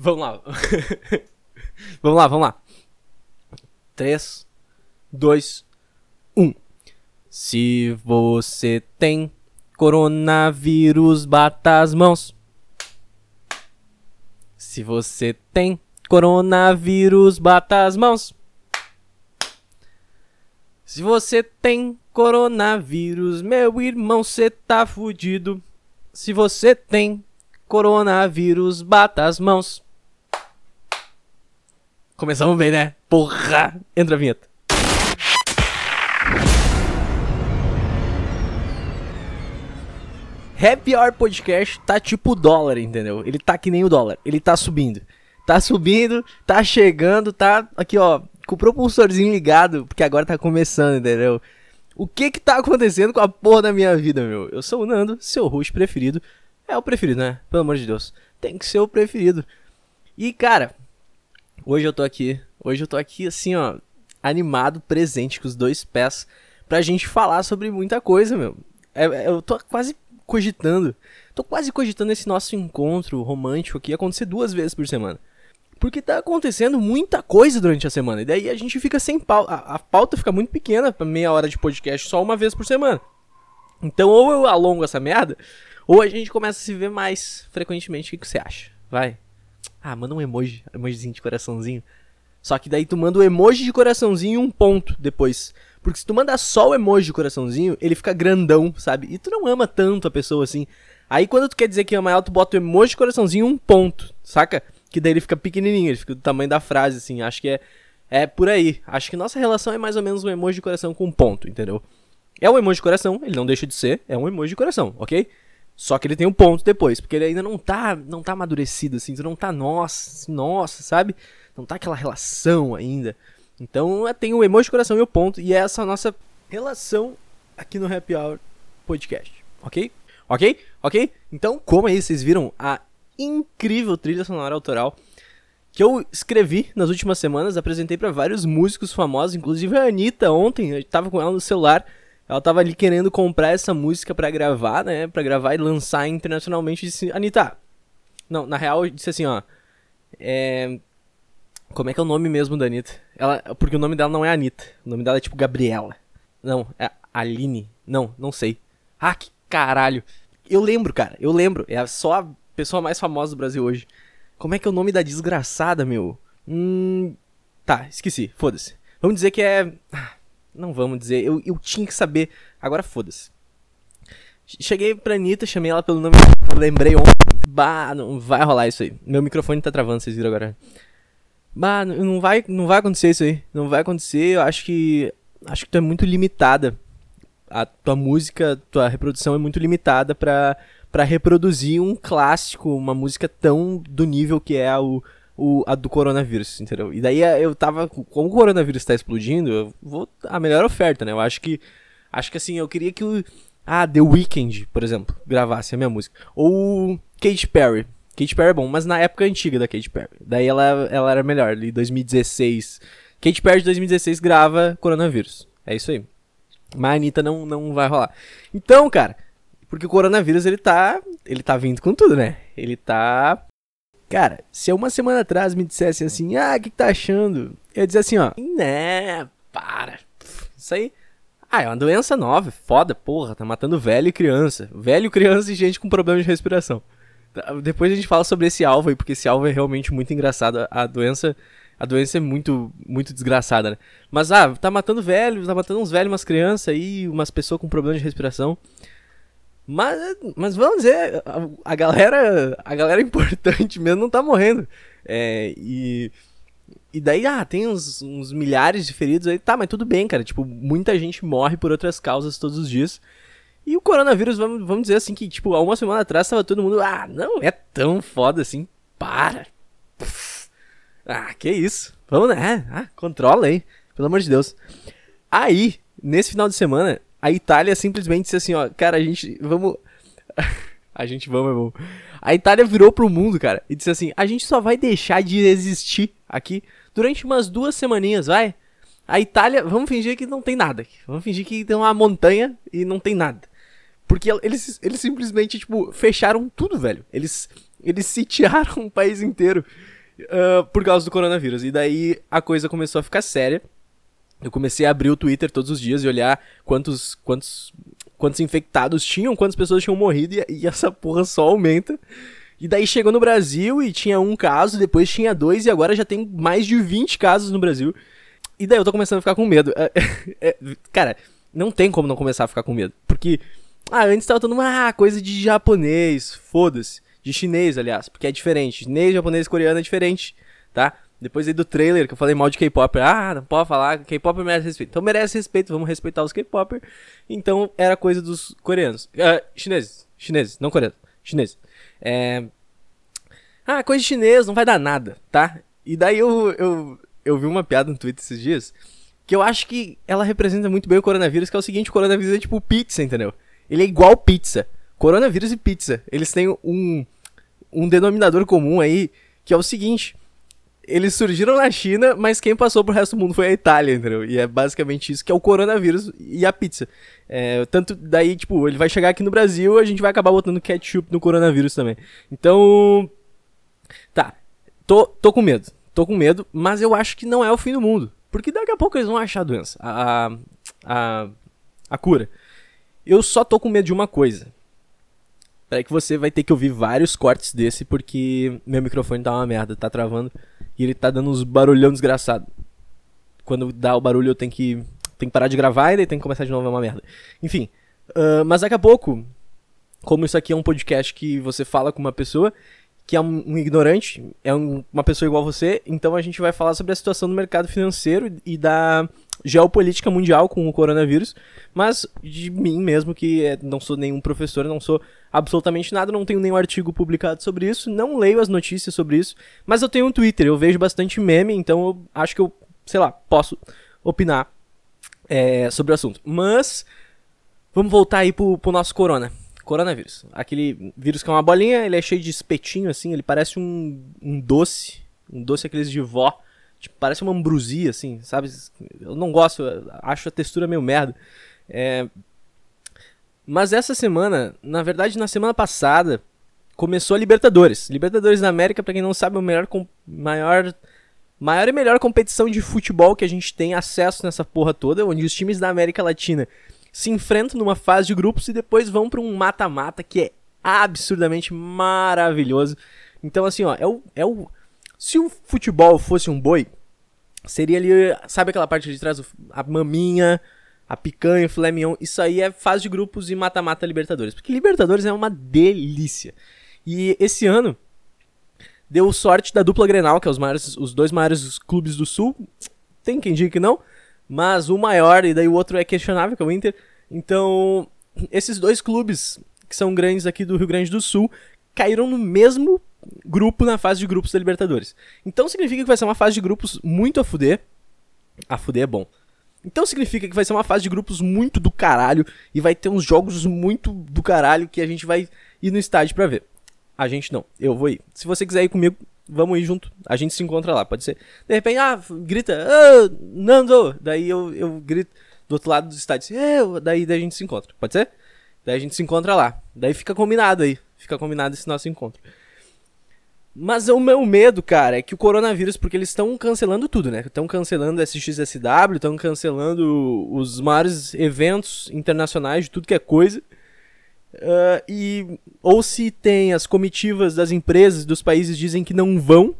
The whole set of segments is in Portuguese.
Vamos lá. vamos lá, vamos lá. 3, 2, 1. Se você tem coronavírus, bata as mãos. Se você tem coronavírus, bata as mãos. Se você tem coronavírus, meu irmão, cê tá fudido. Se você tem coronavírus, bata as mãos. Começamos bem, né? Porra! Entra a vinheta. Happy Hour Podcast tá tipo dólar, entendeu? Ele tá que nem o dólar. Ele tá subindo. Tá subindo, tá chegando, tá aqui, ó, com o propulsorzinho ligado, porque agora tá começando, entendeu? O que que tá acontecendo com a porra da minha vida, meu? Eu sou o Nando, seu host preferido. É o preferido, né? Pelo amor de Deus. Tem que ser o preferido. E, cara, hoje eu tô aqui. Hoje eu tô aqui, assim, ó, animado, presente, com os dois pés, pra gente falar sobre muita coisa, meu. É, é, eu tô quase cogitando. Tô quase cogitando esse nosso encontro romântico aqui acontecer duas vezes por semana. Porque tá acontecendo muita coisa durante a semana. E daí a gente fica sem pauta. A, a pauta fica muito pequena pra meia hora de podcast só uma vez por semana. Então ou eu alongo essa merda, ou a gente começa a se ver mais frequentemente. O que, que você acha? Vai. Ah, manda um emoji. Emojizinho de coraçãozinho. Só que daí tu manda o emoji de coraçãozinho e um ponto depois. Porque se tu manda só o emoji de coraçãozinho, ele fica grandão, sabe? E tu não ama tanto a pessoa assim. Aí quando tu quer dizer que ama ela, tu bota o emoji de coraçãozinho e um ponto, saca? Que daí ele fica pequenininho, ele fica do tamanho da frase, assim. Acho que é, é por aí. Acho que nossa relação é mais ou menos um emoji de coração com um ponto, entendeu? É um emoji de coração, ele não deixa de ser, é um emoji de coração, ok? Só que ele tem um ponto depois, porque ele ainda não tá, não tá amadurecido, assim, não tá, nossa, nossa, sabe? Não tá aquela relação ainda. Então tem o emoji de coração e o ponto, e é essa a nossa relação aqui no Happy Hour Podcast, ok? Ok? Ok? Então, como aí vocês viram a incrível trilha sonora autoral que eu escrevi nas últimas semanas, apresentei para vários músicos famosos, inclusive a Anitta ontem, eu tava com ela no celular, ela tava ali querendo comprar essa música para gravar, né, para gravar e lançar internacionalmente, disse, Anitta, não, na real, eu disse assim, ó, é, como é que é o nome mesmo da Anitta? Ela, porque o nome dela não é Anitta. O nome dela é tipo Gabriela. Não, é Aline. Não, não sei. Ah, que caralho. Eu lembro, cara. Eu lembro. É só a pessoa mais famosa do Brasil hoje. Como é que é o nome da desgraçada, meu? Hum. Tá, esqueci. Foda-se. Vamos dizer que é. Não vamos dizer. Eu, eu tinha que saber. Agora foda-se. Cheguei pra Anitta, chamei ela pelo nome. Lembrei ontem. Bah, não vai rolar isso aí. Meu microfone tá travando, vocês viram agora. Bah, não vai, não vai acontecer isso aí. Não vai acontecer. Eu acho que acho que tu é muito limitada. A tua música, tua reprodução é muito limitada pra, pra reproduzir um clássico, uma música tão do nível que é o, o, a do coronavírus, entendeu? E daí eu tava. Como o coronavírus tá explodindo, eu vou. A melhor oferta, né? Eu acho que. Acho que assim, eu queria que o. Ah, The Weeknd, por exemplo, gravasse a minha música. Ou Katy Perry. Katy Perry é bom, mas na época antiga da Katy Perry. Daí ela, ela era melhor, ali 2016. Katy Perry de 2016 grava Coronavírus. É isso aí. Mas a Anitta não, não vai rolar. Então, cara, porque o coronavírus ele tá. Ele tá vindo com tudo, né? Ele tá. Cara, se uma semana atrás me dissessem assim, ah, o que, que tá achando? Eu ia dizer assim, ó, né, para. Isso aí. Ah, é uma doença nova, foda, porra, tá matando velho e criança. Velho, criança e gente com problema de respiração. Depois a gente fala sobre esse alvo aí, porque esse alvo é realmente muito engraçado. A doença, a doença é muito, muito desgraçada, né? Mas, ah, tá matando velhos, tá matando uns velhos, umas crianças aí, umas pessoas com problema de respiração. Mas, mas vamos dizer, a, a galera, a galera importante mesmo não tá morrendo. É, e, e daí, ah, tem uns, uns milhares de feridos aí, tá, mas tudo bem, cara. Tipo, muita gente morre por outras causas todos os dias. E o coronavírus, vamos, vamos dizer assim, que, tipo, há uma semana atrás tava todo mundo, ah, não é tão foda assim, para. Ah, que isso. Vamos, né? Ah, controla aí, pelo amor de Deus. Aí, nesse final de semana, a Itália simplesmente disse assim, ó, cara, a gente, vamos... a gente vamos, bom. A Itália virou pro mundo, cara, e disse assim, a gente só vai deixar de existir aqui durante umas duas semaninhas, vai? A Itália, vamos fingir que não tem nada. Vamos fingir que tem uma montanha e não tem nada. Porque eles, eles simplesmente, tipo, fecharam tudo, velho. Eles Eles sitiaram o país inteiro uh, por causa do coronavírus. E daí a coisa começou a ficar séria. Eu comecei a abrir o Twitter todos os dias e olhar quantos, quantos, quantos infectados tinham, quantas pessoas tinham morrido e, e essa porra só aumenta. E daí chegou no Brasil e tinha um caso, depois tinha dois e agora já tem mais de 20 casos no Brasil. E daí eu tô começando a ficar com medo. É, é, cara, não tem como não começar a ficar com medo. Porque, ah, antes tava todo mundo, ah, coisa de japonês, foda-se. De chinês, aliás, porque é diferente. Chinês, japonês coreano é diferente, tá? Depois aí do trailer que eu falei mal de K-pop, ah, não pode falar, K-pop merece respeito. Então merece respeito, vamos respeitar os K-pop. Então era coisa dos coreanos. Uh, chineses, chineses, não coreanos, chineses. É... Ah, coisa de chinês, não vai dar nada, tá? E daí eu, eu, eu vi uma piada no Twitter esses dias que eu acho que ela representa muito bem o coronavírus, que é o seguinte, o coronavírus é tipo pizza, entendeu? Ele é igual pizza. Coronavírus e pizza. Eles têm um, um denominador comum aí, que é o seguinte. Eles surgiram na China, mas quem passou pro resto do mundo foi a Itália, entendeu? E é basicamente isso que é o coronavírus e a pizza. É, tanto daí, tipo, ele vai chegar aqui no Brasil, a gente vai acabar botando ketchup no coronavírus também. Então. Tá. Tô, tô com medo. Tô com medo, mas eu acho que não é o fim do mundo. Porque daqui a pouco eles vão achar a doença, a, a, a cura. Eu só tô com medo de uma coisa. Peraí que você vai ter que ouvir vários cortes desse, porque meu microfone tá uma merda, tá travando. E ele tá dando uns barulhão desgraçado. Quando dá o barulho eu tenho que, tenho que parar de gravar e daí tem que começar de novo, é uma merda. Enfim, uh, mas daqui a pouco, como isso aqui é um podcast que você fala com uma pessoa, que é um, ignorante, é um, uma pessoa igual a você, então a gente vai falar sobre a situação do mercado financeiro e da geopolítica mundial com o coronavírus, mas de mim mesmo, que é, não sou nenhum professor, não sou absolutamente nada, não tenho nenhum artigo publicado sobre isso, não leio as notícias sobre isso, mas eu tenho um Twitter, eu vejo bastante meme, então eu acho que eu, sei lá, posso opinar é, sobre o assunto. Mas, vamos voltar aí pro, pro nosso corona coronavírus. Aquele vírus que é uma bolinha, ele é cheio de espetinho, assim, ele parece um, um doce. Um doce aqueles de vó. Tipo, parece uma ambrosia, assim, sabe? Eu não gosto, eu acho a textura meio merda. É... Mas essa semana, na verdade, na semana passada, começou a Libertadores. Libertadores da América, para quem não sabe, é o melhor, maior, maior e melhor competição de futebol que a gente tem acesso nessa porra toda, onde os times da América Latina se enfrentam numa fase de grupos e depois vão para um mata-mata que é absurdamente maravilhoso. Então, assim, ó, é o, é o. Se o futebol fosse um boi, seria ali. Sabe aquela parte de trás? A maminha, a picanha, o filé. Isso aí é fase de grupos e mata-mata Libertadores. Porque Libertadores é uma delícia. E esse ano deu sorte da dupla Grenal, que é os, maiores, os dois maiores clubes do Sul. Tem quem diga que não. Mas o maior, e daí o outro é questionável, que é o Inter. Então, esses dois clubes, que são grandes aqui do Rio Grande do Sul, caíram no mesmo grupo na fase de grupos da Libertadores. Então significa que vai ser uma fase de grupos muito a fuder. A fuder é bom. Então significa que vai ser uma fase de grupos muito do caralho e vai ter uns jogos muito do caralho que a gente vai ir no estádio para ver. A gente não, eu vou ir. Se você quiser ir comigo, vamos ir junto. A gente se encontra lá, pode ser. De repente, ah, grita, ah, Nando! Daí eu, eu grito do outro lado do estádio, eu, daí, daí a gente se encontra, pode ser? Daí a gente se encontra lá. Daí fica combinado aí. Fica combinado esse nosso encontro. Mas o meu medo, cara, é que o coronavírus, porque eles estão cancelando tudo, né? Estão cancelando SXSW, estão cancelando os maiores eventos internacionais de tudo que é coisa. Uh, e ou se tem as comitivas das empresas dos países dizem que não vão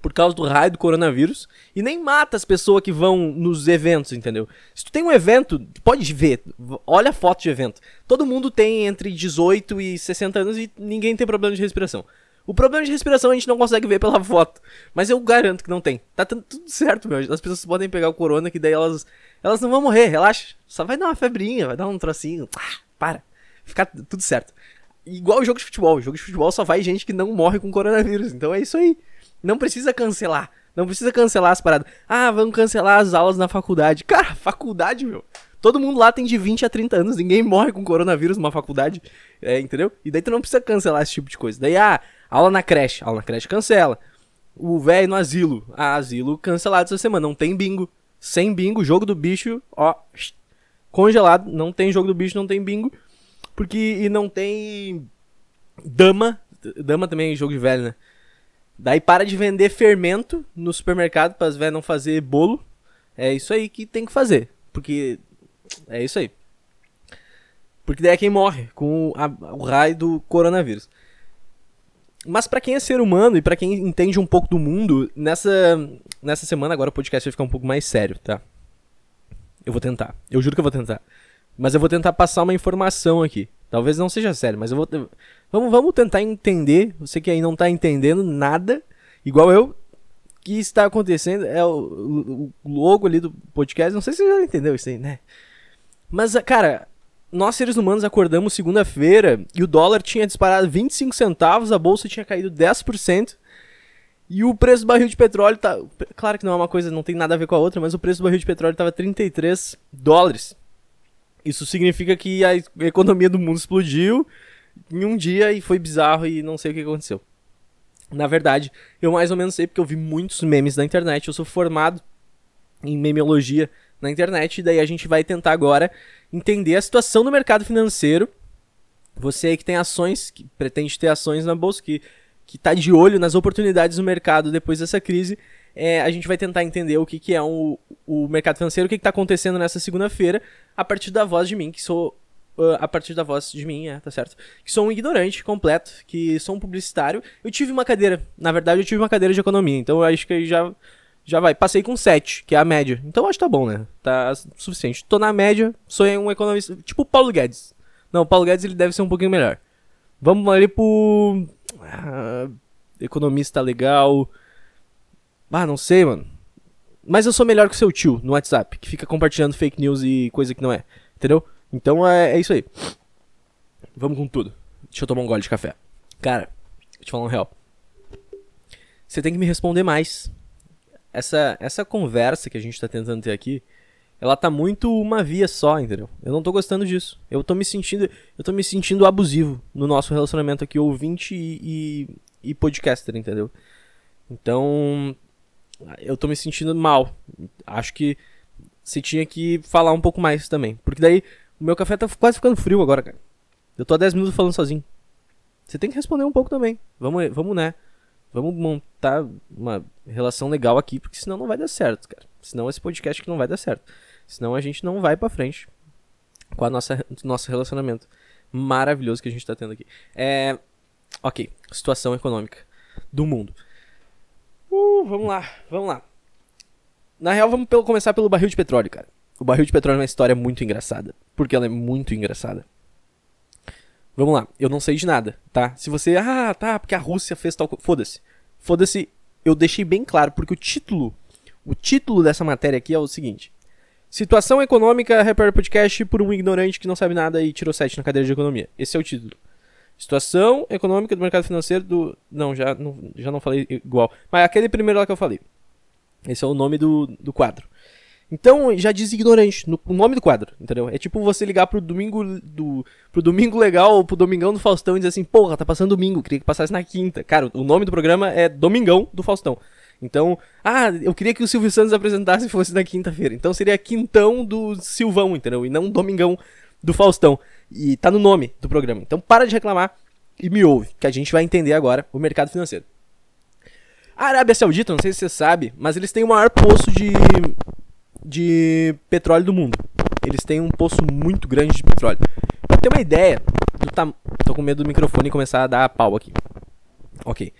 por causa do raio do coronavírus e nem mata as pessoas que vão nos eventos, entendeu? Se tu tem um evento, pode ver, olha a foto de evento. Todo mundo tem entre 18 e 60 anos e ninguém tem problema de respiração. O problema de respiração a gente não consegue ver pela foto, mas eu garanto que não tem. Tá tudo certo, meu. As pessoas podem pegar o corona que daí elas elas não vão morrer, relaxa. Só vai dar uma febrinha, vai dar um trocinho. Ah, para ficar tudo certo. Igual o jogo de futebol. Jogo de futebol só vai gente que não morre com coronavírus. Então é isso aí. Não precisa cancelar. Não precisa cancelar as paradas. Ah, vamos cancelar as aulas na faculdade. Cara, faculdade, meu. Todo mundo lá tem de 20 a 30 anos. Ninguém morre com coronavírus numa faculdade. É, entendeu? E daí tu não precisa cancelar esse tipo de coisa. Daí, ah, aula na creche. Aula na creche cancela. O velho no asilo. Ah, asilo cancelado essa semana. Não tem bingo. Sem bingo, jogo do bicho, ó, congelado. Não tem jogo do bicho, não tem bingo porque e não tem dama Dama também é jogo de velho, né? Daí para de vender fermento no supermercado para as velhas não fazer bolo. É isso aí que tem que fazer. Porque. É isso aí. Porque daí é quem morre com a, o raio do coronavírus. Mas para quem é ser humano e para quem entende um pouco do mundo, nessa, nessa semana agora o podcast vai ficar um pouco mais sério, tá? Eu vou tentar. Eu juro que eu vou tentar. Mas eu vou tentar passar uma informação aqui. Talvez não seja sério, mas eu vou. Vamos, vamos tentar entender. Você que aí não tá entendendo nada, igual eu, o que está acontecendo. É o, o logo ali do podcast. Não sei se você já entendeu isso aí, né? Mas, cara, nós seres humanos acordamos segunda-feira e o dólar tinha disparado 25 centavos, a bolsa tinha caído 10%. E o preço do barril de petróleo tá. Claro que não é uma coisa, não tem nada a ver com a outra, mas o preço do barril de petróleo estava 33 dólares. Isso significa que a economia do mundo explodiu em um dia e foi bizarro e não sei o que aconteceu. Na verdade, eu mais ou menos sei porque eu vi muitos memes na internet. Eu sou formado em memeologia na internet, e daí a gente vai tentar agora entender a situação do mercado financeiro. Você aí que tem ações, que pretende ter ações na bolsa, que, que tá de olho nas oportunidades do mercado depois dessa crise, é, a gente vai tentar entender o que, que é um, o mercado financeiro, o que está acontecendo nessa segunda-feira, a partir da voz de mim, que sou. Uh, a partir da voz de mim, é, tá certo? Que sou um ignorante completo, que sou um publicitário. Eu tive uma cadeira, na verdade, eu tive uma cadeira de economia, então eu acho que já já vai. Passei com 7, que é a média. Então acho que tá bom, né? Tá suficiente. Tô na média, sou um economista. Tipo o Paulo Guedes. Não, o Paulo Guedes ele deve ser um pouquinho melhor. Vamos ali pro. Ah, economista legal. Ah, não sei, mano. Mas eu sou melhor que o seu tio no WhatsApp, que fica compartilhando fake news e coisa que não é. Entendeu? Então é, é isso aí. Vamos com tudo. Deixa eu tomar um gole de café. Cara, eu te falar um real. Você tem que me responder mais essa, essa conversa que a gente tá tentando ter aqui, ela tá muito uma via só, entendeu? Eu não tô gostando disso. Eu tô me sentindo, eu tô me sentindo abusivo no nosso relacionamento aqui, ouvinte e, e, e podcaster, entendeu? Então, eu tô me sentindo mal. Acho que você tinha que falar um pouco mais também. Porque daí o meu café tá quase ficando frio agora, cara. Eu tô há 10 minutos falando sozinho. Você tem que responder um pouco também. Vamos, vamos né? Vamos montar uma relação legal aqui, porque senão não vai dar certo, cara. Senão esse podcast que não vai dar certo. Senão a gente não vai para frente com a nossa nosso relacionamento maravilhoso que a gente tá tendo aqui. É, OK, situação econômica do mundo. Uh, vamos lá, vamos lá. Na real, vamos pelo, começar pelo barril de petróleo, cara. O barril de petróleo é uma história muito engraçada, porque ela é muito engraçada. Vamos lá, eu não sei de nada, tá? Se você, ah, tá, porque a Rússia fez tal coisa. Foda-se. Foda-se, eu deixei bem claro, porque o título, o título dessa matéria aqui é o seguinte: Situação econômica, Repare Podcast por um ignorante que não sabe nada e tirou 7 na cadeira de economia. Esse é o título. Situação econômica do mercado financeiro do. Não, já não, já não falei igual. Mas aquele primeiro lá que eu falei. Esse é o nome do, do quadro. Então, já diz ignorante no, o nome do quadro, entendeu? É tipo você ligar pro domingo do pro domingo legal ou pro domingão do Faustão e dizer assim: "Porra, tá passando domingo, queria que passasse na quinta". Cara, o nome do programa é Domingão do Faustão. Então, ah, eu queria que o Silvio Santos apresentasse e fosse na quinta-feira. Então seria Quintão do Silvão, entendeu? E não Domingão do Faustão. E tá no nome do programa. Então para de reclamar e me ouve, que a gente vai entender agora o mercado financeiro. A Arábia Saudita, não sei se você sabe, mas eles têm o maior poço de de petróleo do mundo. Eles têm um poço muito grande de petróleo. Pra ter uma ideia do tam... Tô com medo do microfone começar a dar pau aqui. Ok.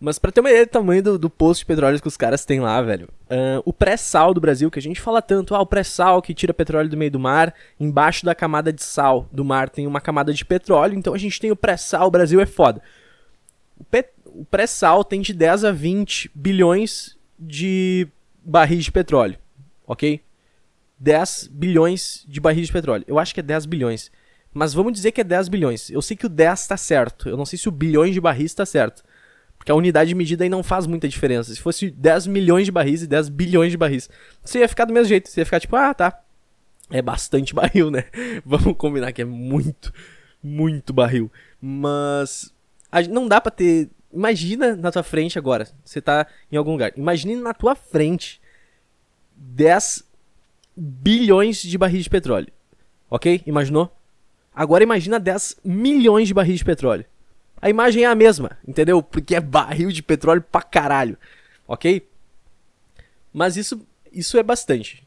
Mas pra ter uma ideia do tamanho do, do poço de petróleo que os caras têm lá, velho. Uh, o pré-sal do Brasil, que a gente fala tanto, ah, o pré-sal que tira petróleo do meio do mar, embaixo da camada de sal do mar tem uma camada de petróleo, então a gente tem o pré-sal, o Brasil é foda. O, o pré-sal tem de 10 a 20 bilhões de barris de petróleo ok? 10 bilhões de barris de petróleo. Eu acho que é 10 bilhões. Mas vamos dizer que é 10 bilhões. Eu sei que o 10 está certo. Eu não sei se o bilhões de barris está certo. Porque a unidade de medida aí não faz muita diferença. Se fosse 10 milhões de barris e 10 bilhões de barris, você ia ficar do mesmo jeito. Você ia ficar tipo, ah, tá. É bastante barril, né? Vamos combinar que é muito, muito barril. Mas não dá pra ter. Imagina na tua frente agora. Você tá em algum lugar. Imagine na tua frente 10 bilhões de barris de petróleo. Ok? Imaginou? Agora imagina 10 milhões de barris de petróleo. A imagem é a mesma, entendeu? Porque é barril de petróleo pra caralho, ok? Mas isso, isso é bastante.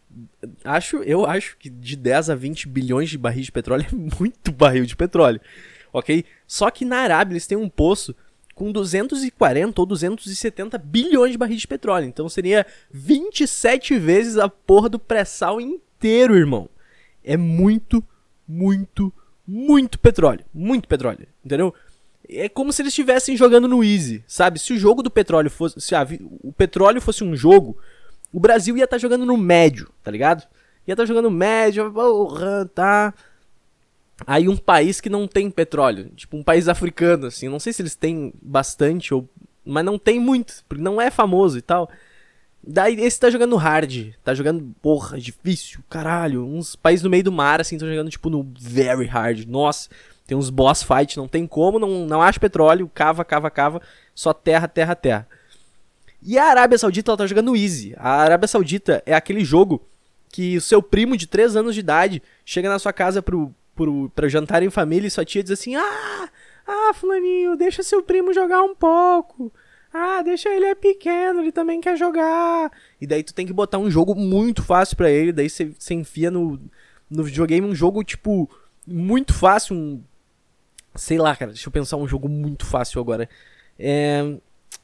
Acho, eu acho que de 10 a 20 bilhões de barris de petróleo é muito barril de petróleo, ok? Só que na Arábia eles têm um poço com 240 ou 270 bilhões de barris de petróleo. Então seria 27 vezes a porra do pré-sal inteiro, irmão. É muito, muito, muito petróleo. Muito petróleo, entendeu? É como se eles estivessem jogando no easy, sabe? Se o jogo do petróleo fosse. Se a, o petróleo fosse um jogo, o Brasil ia estar tá jogando no médio, tá ligado? Ia estar tá jogando médio, porra, tá. Aí um país que não tem petróleo, tipo um país africano, assim, não sei se eles têm bastante, ou, mas não tem muito, porque não é famoso e tal. Daí esse tá jogando hard, tá jogando, porra, difícil, caralho. Uns países no meio do mar, assim, estão jogando, tipo, no very hard. Nossa, tem uns boss fight, não tem como, não, não acha petróleo, cava, cava, cava, só terra, terra, terra. E a Arábia Saudita, ela tá jogando easy. A Arábia Saudita é aquele jogo que o seu primo de 3 anos de idade chega na sua casa pro, pro, pra jantar em família e sua tia diz assim: Ah, ah, Fulaninho, deixa seu primo jogar um pouco. Ah, deixa ele é pequeno, ele também quer jogar. E daí tu tem que botar um jogo muito fácil para ele, daí você enfia no, no videogame um jogo, tipo, muito fácil, um... Sei lá, cara, deixa eu pensar um jogo muito fácil agora. É...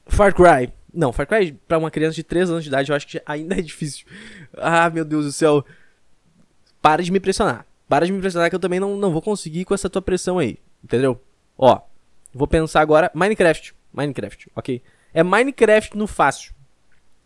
Far Cry. Não, Far Cry pra uma criança de 3 anos de idade eu acho que ainda é difícil. Ah, meu Deus do céu. Para de me pressionar. Para de me pressionar que eu também não, não vou conseguir com essa tua pressão aí. Entendeu? Ó, vou pensar agora. Minecraft. Minecraft, ok? É Minecraft no fácil.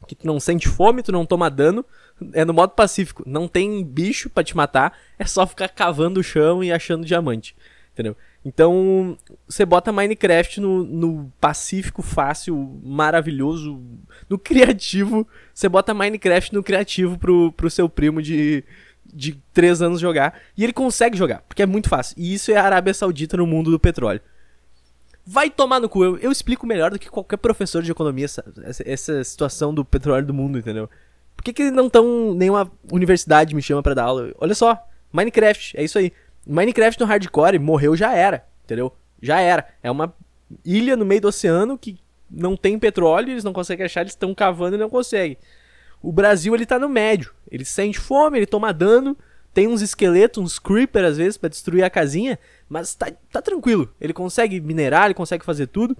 Que tu não sente fome, tu não toma dano. É no modo pacífico. Não tem bicho para te matar. É só ficar cavando o chão e achando diamante. Entendeu? Então, você bota Minecraft no, no pacífico, fácil, maravilhoso, no criativo. Você bota Minecraft no criativo pro, pro seu primo de, de 3 anos jogar. E ele consegue jogar, porque é muito fácil. E isso é a Arábia Saudita no mundo do petróleo. Vai tomar no cu. Eu, eu explico melhor do que qualquer professor de economia essa, essa situação do petróleo do mundo, entendeu? Por que, que não tão. nenhuma universidade me chama para dar aula? Olha só, Minecraft, é isso aí. Minecraft no hardcore morreu já era, entendeu? Já era. É uma ilha no meio do oceano que não tem petróleo, eles não conseguem achar, eles estão cavando e não conseguem. O Brasil ele tá no médio. Ele sente fome, ele toma dano, tem uns esqueletos, uns creeper às vezes para destruir a casinha, mas tá, tá tranquilo. Ele consegue minerar, ele consegue fazer tudo.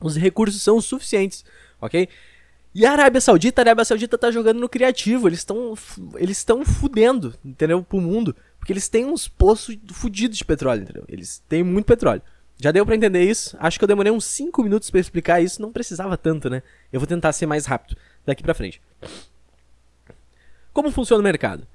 Os recursos são suficientes, ok? E a Arábia Saudita, a Arábia Saudita tá jogando no criativo, eles estão eles estão fudendo, entendeu? Pro mundo, porque eles têm uns poços fudidos de petróleo, entendeu? Eles têm muito petróleo. Já deu para entender isso? Acho que eu demorei uns 5 minutos para explicar isso, não precisava tanto, né? Eu vou tentar ser mais rápido daqui para frente. Como funciona o mercado?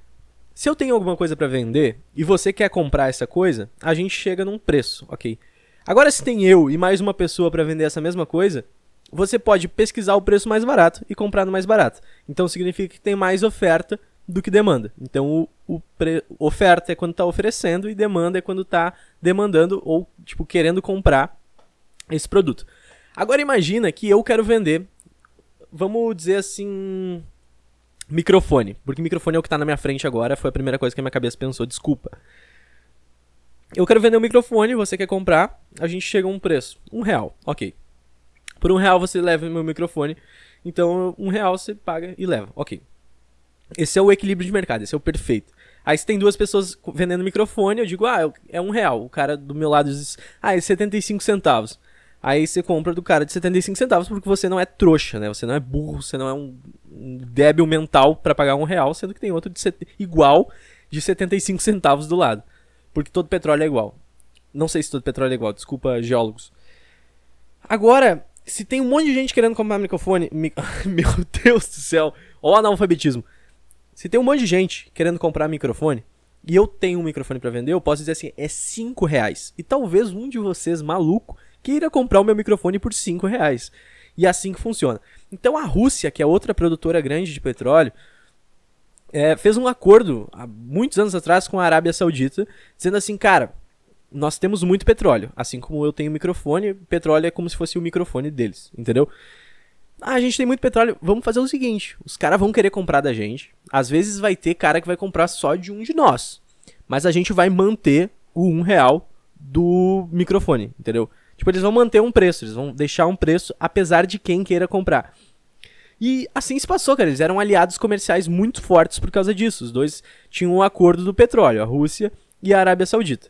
Se eu tenho alguma coisa para vender e você quer comprar essa coisa, a gente chega num preço, ok? Agora, se tem eu e mais uma pessoa para vender essa mesma coisa, você pode pesquisar o preço mais barato e comprar no mais barato. Então significa que tem mais oferta do que demanda. Então o, o pre... oferta é quando está oferecendo e demanda é quando está demandando ou tipo querendo comprar esse produto. Agora imagina que eu quero vender, vamos dizer assim, Microfone. Porque microfone é o que tá na minha frente agora. Foi a primeira coisa que a minha cabeça pensou. Desculpa. Eu quero vender um microfone, você quer comprar. A gente chega a um preço. Um real. Ok. Por um real você leva meu microfone. Então, um real você paga e leva. Ok. Esse é o equilíbrio de mercado. Esse é o perfeito. Aí se tem duas pessoas vendendo microfone, eu digo, ah, é um real. O cara do meu lado diz, ah, é 75 centavos. Aí você compra do cara de 75 centavos porque você não é trouxa, né? Você não é burro, você não é um, um débil mental para pagar um real, sendo que tem outro de set... igual de 75 centavos do lado. Porque todo petróleo é igual. Não sei se todo petróleo é igual, desculpa, geólogos. Agora, se tem um monte de gente querendo comprar microfone. Mi... Meu Deus do céu! Ó o analfabetismo. Se tem um monte de gente querendo comprar microfone, e eu tenho um microfone para vender, eu posso dizer assim, é 5 reais. E talvez um de vocês, maluco, queira comprar o meu microfone por 5 reais. E é assim que funciona. Então a Rússia, que é outra produtora grande de petróleo, é, fez um acordo há muitos anos atrás com a Arábia Saudita, dizendo assim, cara, nós temos muito petróleo, assim como eu tenho microfone, petróleo é como se fosse o microfone deles, entendeu? Ah, a gente tem muito petróleo, vamos fazer o seguinte, os caras vão querer comprar da gente, às vezes vai ter cara que vai comprar só de um de nós, mas a gente vai manter o um real do microfone, entendeu? Tipo, eles vão manter um preço, eles vão deixar um preço apesar de quem queira comprar. E assim se passou, cara. Eles eram aliados comerciais muito fortes por causa disso. Os dois tinham um acordo do petróleo, a Rússia e a Arábia Saudita.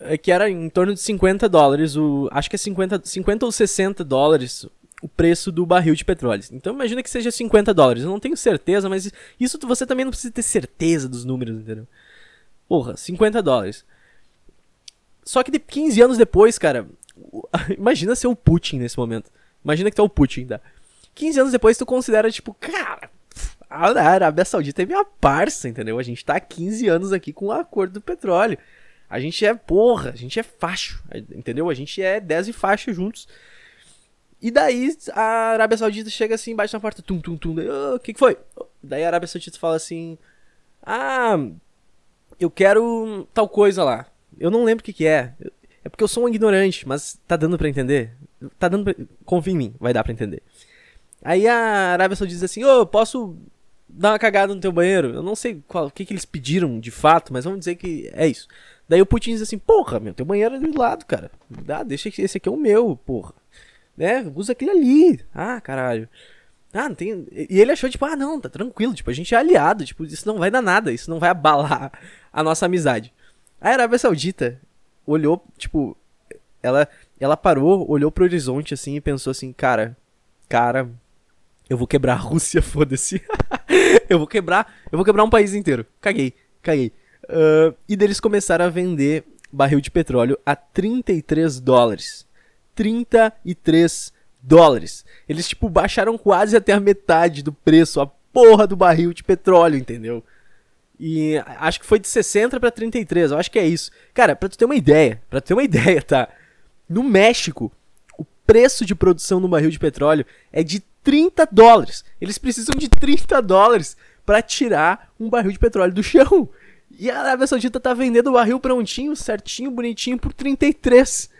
É, que era em torno de 50 dólares, o, acho que é 50, 50 ou 60 dólares o preço do barril de petróleo. Então imagina que seja 50 dólares. Eu não tenho certeza, mas isso você também não precisa ter certeza dos números, entendeu? Porra, 50 dólares. Só que de 15 anos depois, cara, imagina ser o Putin nesse momento. Imagina que tu é o Putin, tá? 15 anos depois tu considera, tipo, cara, a Arábia Saudita é minha parça, entendeu? A gente tá há 15 anos aqui com o acordo do petróleo. A gente é porra, a gente é facho, entendeu? A gente é 10 e faixa juntos. E daí a Arábia Saudita chega assim, bate na porta, tum, tum, tum. O oh, que, que foi? Daí a Arábia Saudita fala assim: Ah, eu quero tal coisa lá. Eu não lembro o que, que é. É porque eu sou um ignorante, mas tá dando para entender? Tá dando pra... Confia em mim, vai dar para entender. Aí a Arábia Saudita diz assim: Ô, oh, posso dar uma cagada no teu banheiro? Eu não sei qual, o que, que eles pediram de fato, mas vamos dizer que é isso. Daí o Putin diz assim: Porra, meu, teu banheiro é do lado, cara. Dá, deixa que esse aqui é o meu, porra né? Usa aquele ali. Ah, caralho. Ah, não tem. E ele achou, tipo, ah, não, tá tranquilo. Tipo, a gente é aliado. Tipo, isso não vai dar nada. Isso não vai abalar a nossa amizade. A Arábia Saudita olhou, tipo, ela, ela parou, olhou pro horizonte assim e pensou assim, cara, cara, eu vou quebrar a Rússia, foda-se. eu vou quebrar, eu vou quebrar um país inteiro. Caguei, caguei. Uh, e deles começaram a vender barril de petróleo a 33 dólares. 33 dólares. Eles, tipo, baixaram quase até a metade do preço, a porra do barril de petróleo, entendeu? E acho que foi de 60 para 33, eu acho que é isso. Cara, pra tu ter uma ideia, pra tu ter uma ideia, tá? No México, o preço de produção do barril de petróleo é de 30 dólares. Eles precisam de 30 dólares para tirar um barril de petróleo do chão. E a Arábia Saudita tá vendendo o barril prontinho, certinho, bonitinho por 33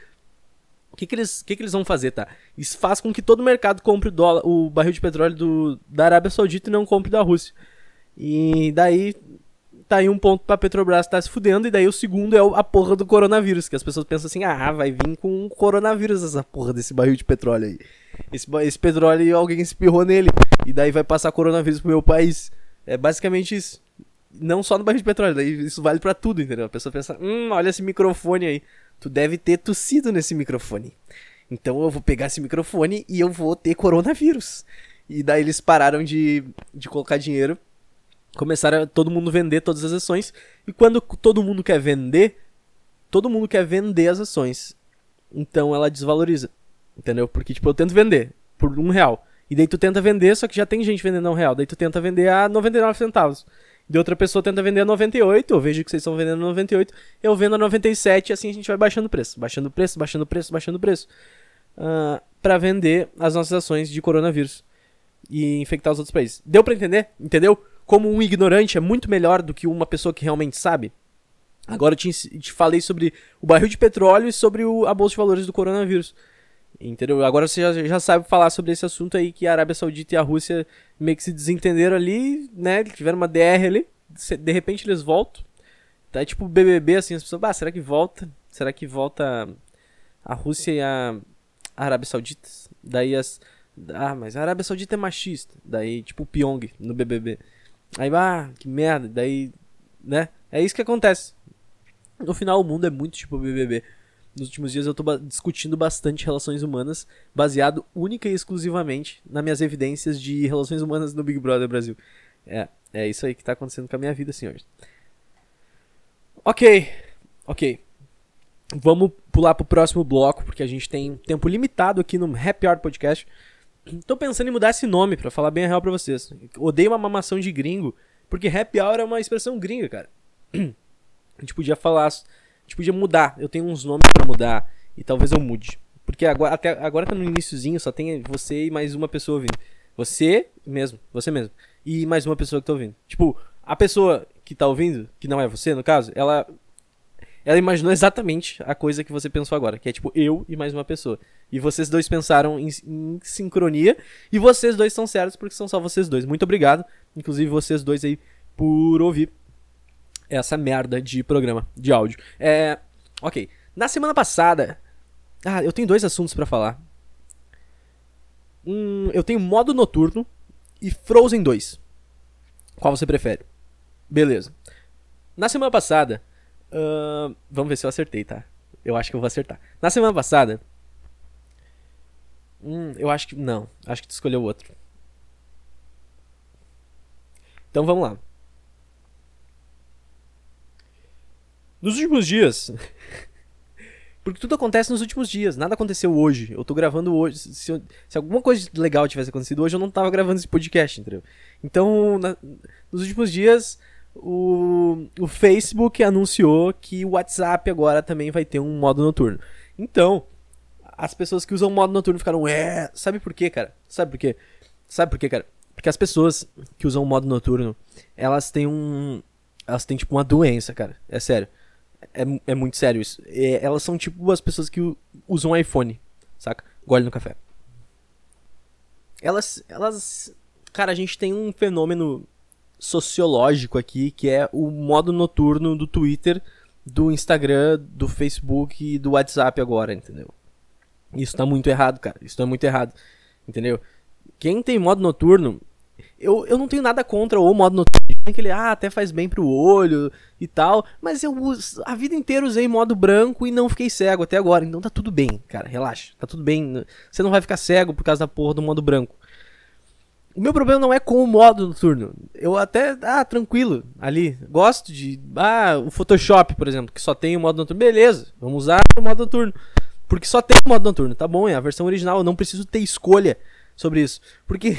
que, que, eles, que, que eles vão fazer, tá? Isso faz com que todo o mercado compre o, dólar, o barril de petróleo do, da Arábia Saudita e não compre da Rússia. E daí tá aí um ponto pra Petrobras tá se fudendo, e daí o segundo é a porra do coronavírus, que as pessoas pensam assim, ah, vai vir com coronavírus essa porra desse barril de petróleo aí. Esse, esse petróleo alguém espirrou nele, e daí vai passar coronavírus pro meu país. É basicamente isso. Não só no barril de petróleo, isso vale para tudo, entendeu? A pessoa pensa, hum, olha esse microfone aí tu deve ter tossido nesse microfone. Então eu vou pegar esse microfone e eu vou ter coronavírus. E daí eles pararam de, de colocar dinheiro, começaram todo mundo vender todas as ações. E quando todo mundo quer vender, todo mundo quer vender as ações. Então ela desvaloriza. Entendeu? Porque, tipo, eu tento vender por um real. E daí tu tenta vender, só que já tem gente vendendo a um real. Daí tu tenta vender a 99 centavos de outra pessoa tenta vender a 98, eu vejo que vocês estão vendendo a 98, eu vendo a 97 e assim a gente vai baixando o preço, baixando o preço, baixando o preço, baixando o preço. Uh, ah, para vender as nossas ações de coronavírus e infectar os outros países. Deu para entender? Entendeu? Como um ignorante é muito melhor do que uma pessoa que realmente sabe. Agora eu te, te falei sobre o barril de petróleo e sobre o, a bolsa de valores do coronavírus. Entendeu? Agora você já, já, sabe falar sobre esse assunto aí que a Arábia Saudita e a Rússia meio que se desentenderam ali, né? Tiveram uma DR ali. De repente eles voltam. Tá tipo BBB assim, as pessoas, ah, será que volta? Será que volta a Rússia e a, Arábia Saudita? Daí as ah, mas a Arábia Saudita é machista. Daí tipo o Pyong no BBB. Aí, ah, que merda. Daí, né? É isso que acontece. No final o mundo é muito tipo BBB nos últimos dias eu tô discutindo bastante relações humanas, baseado única e exclusivamente nas minhas evidências de relações humanas no Big Brother Brasil. É, é isso aí que tá acontecendo com a minha vida, senhores. Ok, ok. Vamos pular pro próximo bloco, porque a gente tem tempo limitado aqui no Happy Hour Podcast. Tô pensando em mudar esse nome, para falar bem a real pra vocês. Odeio uma mamação de gringo, porque Happy Hour é uma expressão gringa, cara. A gente podia falar gente podia mudar. Eu tenho uns nomes para mudar e talvez eu mude. Porque agora, até agora tá no iníciozinho, só tem você e mais uma pessoa ouvindo. Você mesmo, você mesmo. E mais uma pessoa que tá ouvindo. Tipo, a pessoa que tá ouvindo, que não é você no caso, ela ela imaginou exatamente a coisa que você pensou agora, que é tipo eu e mais uma pessoa. E vocês dois pensaram em, em sincronia e vocês dois são certos porque são só vocês dois. Muito obrigado, inclusive vocês dois aí por ouvir essa merda de programa de áudio. É. Ok. Na semana passada, Ah, eu tenho dois assuntos pra falar. Um, eu tenho modo noturno e Frozen 2. Qual você prefere? Beleza. Na semana passada. Uh, vamos ver se eu acertei, tá? Eu acho que eu vou acertar. Na semana passada. Hum, eu acho que. Não. Acho que tu escolheu outro. Então vamos lá. Nos últimos dias. Porque tudo acontece nos últimos dias, nada aconteceu hoje. Eu tô gravando hoje. Se, eu, se alguma coisa legal tivesse acontecido hoje, eu não tava gravando esse podcast, entendeu? Então, na, nos últimos dias, o, o Facebook anunciou que o WhatsApp agora também vai ter um modo noturno. Então, as pessoas que usam o modo noturno ficaram, é. Sabe por quê, cara? Sabe por quê? Sabe por quê, cara? Porque as pessoas que usam o modo noturno, elas têm um. Elas têm tipo uma doença, cara. É sério. É, é muito sério isso. É, elas são tipo as pessoas que usam iPhone, saca? Gole no café. Elas. Elas. Cara, a gente tem um fenômeno sociológico aqui que é o modo noturno do Twitter, do Instagram, do Facebook e do WhatsApp agora, entendeu? Isso tá muito errado, cara. Isso tá muito errado. Entendeu? Quem tem modo noturno eu, eu não tenho nada contra o modo noturno. Que ele ah, até faz bem pro olho e tal. Mas eu a vida inteira usei modo branco e não fiquei cego até agora. Então tá tudo bem, cara. Relaxa. Tá tudo bem. Você não vai ficar cego por causa da porra do modo branco. O meu problema não é com o modo noturno. Eu até, ah, tranquilo, ali. Gosto de. Ah, o Photoshop, por exemplo, que só tem o modo noturno. Beleza, vamos usar o modo noturno. Porque só tem o modo noturno, tá bom, é a versão original. Eu não preciso ter escolha sobre isso. Porque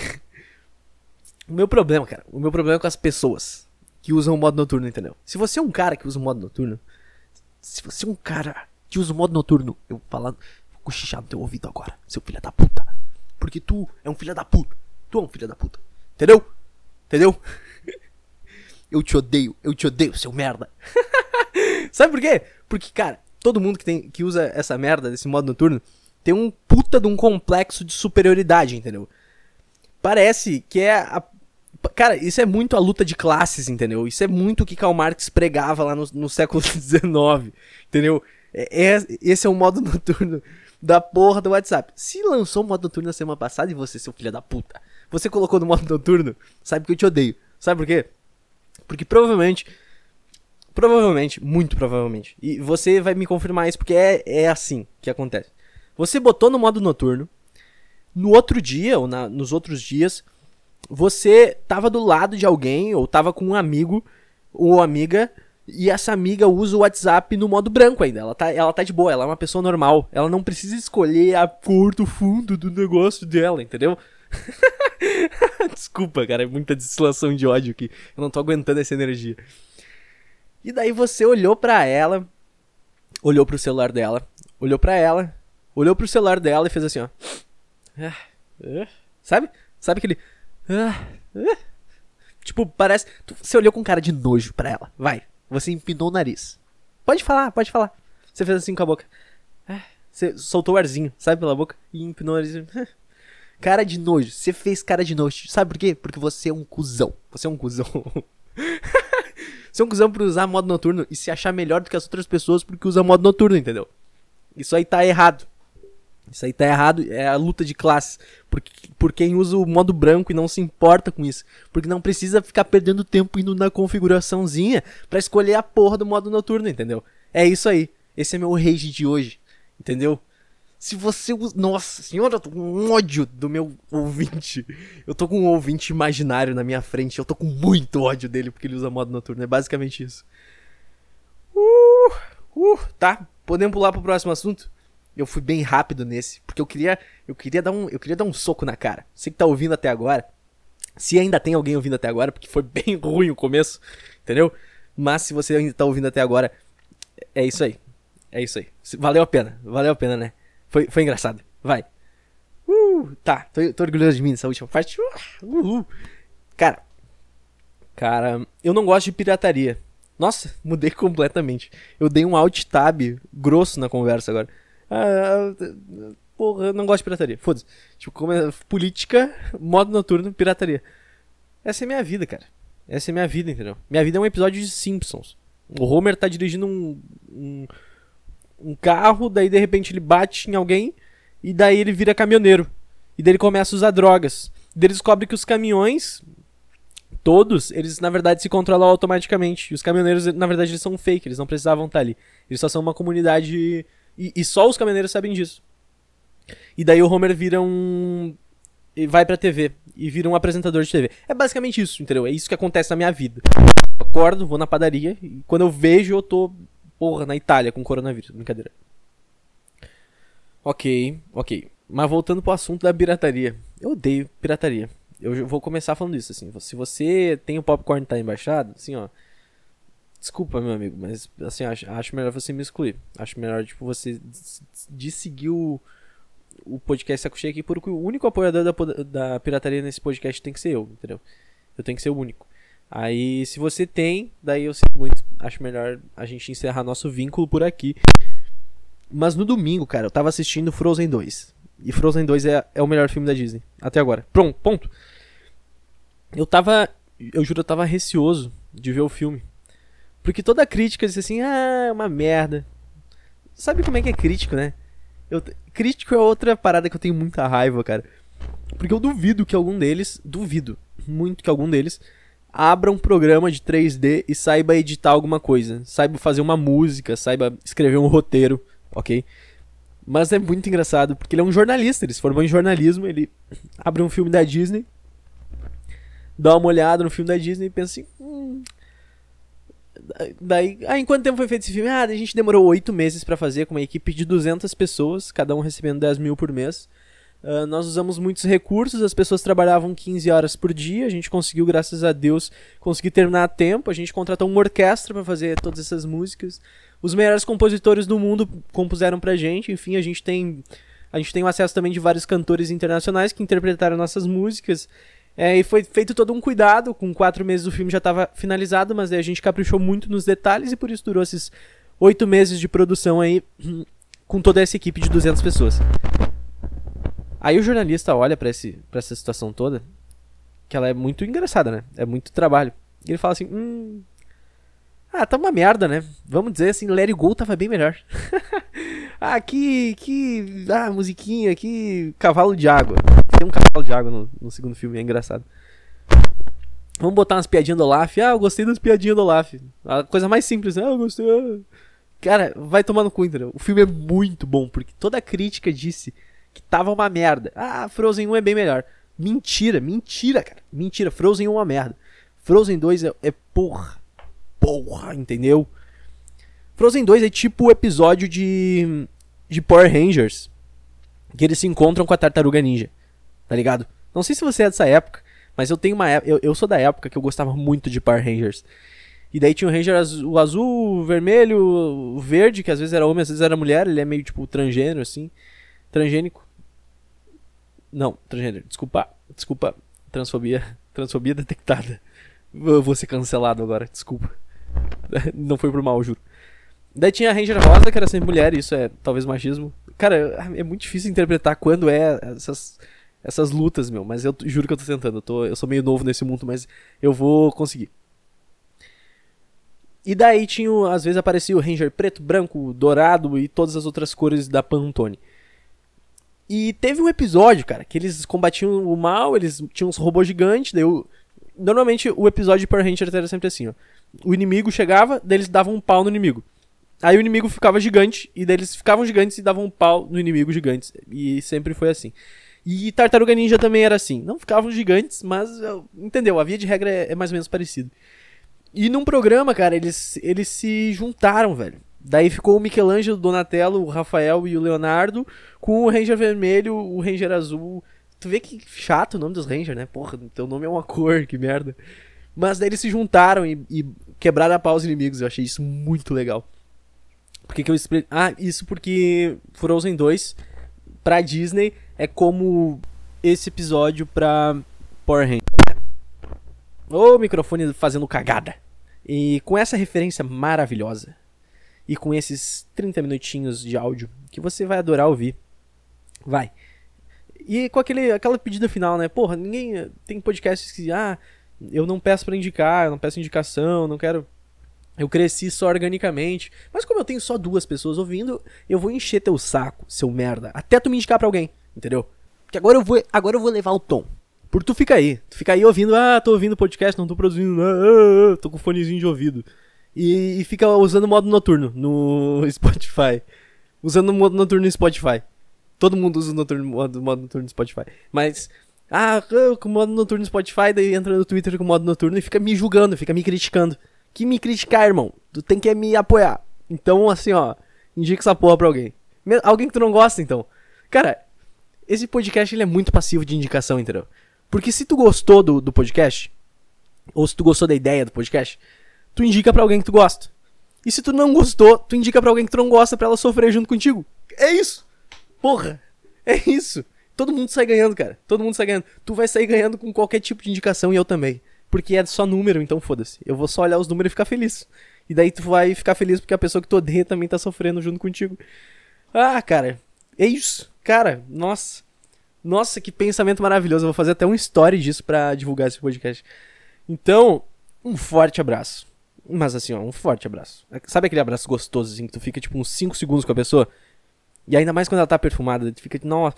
O meu problema, cara, o meu problema é com as pessoas que usam o modo noturno, entendeu? Se você é um cara que usa o modo noturno, se você é um cara que usa o modo noturno, eu vou falar, vou cochichar no teu ouvido agora, seu filho da puta. Porque tu é um filho da puta. Tu é um filho da puta. Entendeu? Entendeu? Eu te odeio, eu te odeio, seu merda. Sabe por quê? Porque, cara, todo mundo que, tem, que usa essa merda desse modo noturno tem um puta de um complexo de superioridade, entendeu? Parece que é a Cara, isso é muito a luta de classes, entendeu? Isso é muito o que Karl Marx pregava lá no, no século XIX, entendeu? É, é, esse é o modo noturno da porra do WhatsApp. Se lançou o modo noturno na semana passada e você, seu filho da puta, você colocou no modo noturno, sabe que eu te odeio. Sabe por quê? Porque provavelmente, provavelmente, muito provavelmente, e você vai me confirmar isso porque é, é assim que acontece. Você botou no modo noturno, no outro dia, ou na, nos outros dias, você tava do lado de alguém, ou tava com um amigo ou amiga, e essa amiga usa o WhatsApp no modo branco ainda. Ela tá, ela tá de boa, ela é uma pessoa normal. Ela não precisa escolher a cor do fundo do negócio dela, entendeu? Desculpa, cara, é muita distilação de ódio aqui. Eu não tô aguentando essa energia. E daí você olhou pra ela, olhou pro celular dela, olhou pra ela, olhou pro celular dela e fez assim, ó. Ah, ah. Sabe? Sabe aquele. Ah, ah. Tipo, parece. Você olhou com cara de nojo pra ela. Vai. Você empinou o nariz. Pode falar, pode falar. Você fez assim com a boca. Ah, você soltou o arzinho, sabe, pela boca. E empinou o nariz. Cara de nojo. Você fez cara de nojo. Sabe por quê? Porque você é um cuzão. Você é um cuzão. você é um cuzão por usar modo noturno e se achar melhor do que as outras pessoas porque usa modo noturno, entendeu? Isso aí tá errado. Isso aí tá errado, é a luta de classes. Por, por quem usa o modo branco e não se importa com isso. Porque não precisa ficar perdendo tempo indo na configuraçãozinha para escolher a porra do modo noturno, entendeu? É isso aí. Esse é meu rage de hoje, entendeu? Se você usa. Nossa senhora, eu tô com um ódio do meu ouvinte. Eu tô com um ouvinte imaginário na minha frente. Eu tô com muito ódio dele porque ele usa modo noturno. É basicamente isso. Uh, uh, tá. Podemos pular pro próximo assunto? Eu fui bem rápido nesse, porque eu queria, eu queria dar um, eu queria dar um soco na cara. Você que tá ouvindo até agora, se ainda tem alguém ouvindo até agora, porque foi bem ruim o começo, entendeu? Mas se você ainda tá ouvindo até agora, é isso aí. É isso aí. Valeu a pena, valeu a pena, né? Foi, foi engraçado. Vai. Uh, tá, tô, tô orgulhoso de mim nessa última parte. Uh, uh. Cara, cara, eu não gosto de pirataria. Nossa, mudei completamente. Eu dei um alt tab grosso na conversa agora. Ah, porra, eu não gosto de pirataria. Foda-se. Tipo, como é, política, modo noturno, pirataria. Essa é minha vida, cara. Essa é minha vida, entendeu? Minha vida é um episódio de Simpsons. O Homer tá dirigindo um, um, um carro, daí de repente ele bate em alguém e daí ele vira caminhoneiro. E daí ele começa a usar drogas. E daí ele descobre que os caminhões, todos, eles na verdade se controlam automaticamente. E os caminhoneiros, na verdade, eles são fake, eles não precisavam estar ali. Eles só são uma comunidade. E, e só os caminhoneiros sabem disso. E daí o Homer vira um. E vai pra TV. E vira um apresentador de TV. É basicamente isso, entendeu? É isso que acontece na minha vida. Eu acordo, vou na padaria. E quando eu vejo, eu tô. Porra, na Itália com coronavírus. Brincadeira. Ok, ok. Mas voltando pro assunto da pirataria. Eu odeio pirataria. Eu vou começar falando isso, assim. Se você tem o popcorn tá embaixado, assim, ó. Desculpa, meu amigo, mas assim, acho, acho melhor você me excluir. Acho melhor, tipo, você de seguir o, o podcast Saco Cheio aqui, porque o único apoiador da, da pirataria nesse podcast tem que ser eu, entendeu? Eu tenho que ser o único. Aí, se você tem, daí eu sinto muito. Acho melhor a gente encerrar nosso vínculo por aqui. Mas no domingo, cara, eu tava assistindo Frozen 2. E Frozen 2 é, é o melhor filme da Disney. Até agora. Pronto, ponto. Eu tava. Eu juro, eu tava receoso de ver o filme. Porque toda crítica disse assim, ah, é uma merda. Sabe como é que é crítico, né? Eu, crítico é outra parada que eu tenho muita raiva, cara. Porque eu duvido que algum deles, duvido muito que algum deles, abra um programa de 3D e saiba editar alguma coisa. Saiba fazer uma música, saiba escrever um roteiro, ok? Mas é muito engraçado, porque ele é um jornalista, ele se formou em jornalismo, ele abre um filme da Disney, dá uma olhada no filme da Disney e pensa assim, hum, Daí, ah, em quanto tempo foi feito esse filme? Ah, a gente demorou oito meses para fazer com uma equipe de 200 pessoas, cada um recebendo 10 mil por mês. Uh, nós usamos muitos recursos, as pessoas trabalhavam 15 horas por dia, a gente conseguiu, graças a Deus, conseguir terminar a tempo, a gente contratou uma orquestra para fazer todas essas músicas. Os melhores compositores do mundo compuseram pra gente, enfim, a gente tem a gente tem o acesso também de vários cantores internacionais que interpretaram nossas músicas. É, e foi feito todo um cuidado, com quatro meses o filme já estava finalizado, mas a gente caprichou muito nos detalhes e por isso durou esses oito meses de produção aí, com toda essa equipe de 200 pessoas. Aí o jornalista olha para essa situação toda, que ela é muito engraçada, né? É muito trabalho. E ele fala assim, hum... Ah, tá uma merda, né? Vamos dizer assim, Larry Go tava bem melhor. ah, que... que... Ah, musiquinha, que... Cavalo de água tem um cavalo de água no, no segundo filme, é engraçado. Vamos botar umas piadinhas do Olaf. Ah, eu gostei das piadinhas do Olaf. A coisa mais simples, ah, eu gostei. Ah. Cara, vai tomar no cu, entendeu? O filme é muito bom, porque toda a crítica disse que tava uma merda. Ah, Frozen 1 é bem melhor. Mentira, mentira, cara. Mentira, Frozen 1 é uma merda. Frozen 2 é, é porra. Porra, entendeu? Frozen 2 é tipo o episódio de, de Power Rangers. Que eles se encontram com a tartaruga ninja tá ligado? Não sei se você é dessa época, mas eu tenho uma eu, eu sou da época que eu gostava muito de Power Rangers. E daí tinha o Ranger azul, o azul, o vermelho, o verde, que às vezes era homem, às vezes era mulher, ele é meio tipo transgênero assim, transgênico. Não, transgênero, desculpa, desculpa, transfobia, transfobia detectada. Eu vou ser cancelado agora, desculpa. Não foi por mal, juro. Daí tinha a Ranger Rosa, que era sempre mulher, isso é talvez machismo. Cara, é muito difícil interpretar quando é essas essas lutas, meu. Mas eu juro que eu tô tentando. Eu, tô, eu sou meio novo nesse mundo, mas eu vou conseguir. E daí tinha, às vezes aparecia o Ranger preto, branco, dourado e todas as outras cores da Pantone. E teve um episódio, cara, que eles combatiam o mal, eles tinham uns robôs gigantes, daí eu... Normalmente o episódio de Power Ranger era sempre assim, ó. O inimigo chegava, daí eles davam um pau no inimigo. Aí o inimigo ficava gigante, e daí eles ficavam gigantes e davam um pau no inimigo gigante. E sempre foi assim. E Tartaruga Ninja também era assim. Não ficavam gigantes, mas entendeu? A via de regra é, é mais ou menos parecido. E num programa, cara, eles, eles se juntaram, velho. Daí ficou o Michelangelo, o Donatello, o Rafael e o Leonardo com o Ranger Vermelho, o Ranger Azul. Tu vê que chato o nome dos Rangers, né? Porra, teu nome é uma cor, que merda. Mas daí eles se juntaram e, e quebraram a pau os inimigos. Eu achei isso muito legal. Por que, que eu expliquei? Ah, isso porque Frozen 2 pra Disney é como esse episódio pra Power Rangers. O microfone fazendo cagada. E com essa referência maravilhosa, e com esses 30 minutinhos de áudio que você vai adorar ouvir, vai. E com aquele, aquela pedida final, né? Porra, ninguém. Tem podcasts que. Ah, eu não peço para indicar, eu não peço indicação, não quero. Eu cresci só organicamente. Mas como eu tenho só duas pessoas ouvindo, eu vou encher teu saco, seu merda. Até tu me indicar pra alguém, entendeu? Que agora eu vou, agora eu vou levar o tom. Por tu fica aí. Tu fica aí ouvindo, ah, tô ouvindo podcast, não tô produzindo, ah, ah, ah, tô com fonezinho de ouvido. E, e fica usando modo noturno no Spotify. Usando modo noturno no Spotify. Todo mundo usa noturno, modo, modo noturno no Spotify. Mas, ah, com o modo noturno no Spotify, daí entra no Twitter com modo noturno e fica me julgando, fica me criticando. Que me criticar, irmão. Tu tem que me apoiar. Então, assim, ó, indica essa porra pra alguém. Alguém que tu não gosta, então. Cara, esse podcast ele é muito passivo de indicação, entendeu? Porque se tu gostou do, do podcast, ou se tu gostou da ideia do podcast, tu indica para alguém que tu gosta. E se tu não gostou, tu indica para alguém que tu não gosta para ela sofrer junto contigo. É isso. Porra. É isso. Todo mundo sai ganhando, cara. Todo mundo sai ganhando. Tu vai sair ganhando com qualquer tipo de indicação e eu também. Porque é só número, então foda-se. Eu vou só olhar os números e ficar feliz. E daí tu vai ficar feliz porque a pessoa que tu odeia também tá sofrendo junto contigo. Ah, cara. É isso. Cara, nossa. Nossa, que pensamento maravilhoso. Eu vou fazer até um story disso para divulgar esse podcast. Então, um forte abraço. Mas assim, ó, um forte abraço. Sabe aquele abraço gostoso, assim, que tu fica tipo uns 5 segundos com a pessoa? E ainda mais quando ela tá perfumada, tu fica, nossa,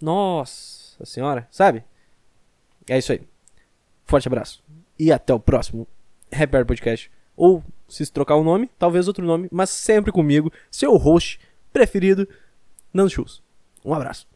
nossa senhora, sabe? É isso aí. Forte abraço. E até o próximo Hour Podcast. Ou, se trocar o nome, talvez outro nome, mas sempre comigo, seu host preferido, Nando Chus. Um abraço.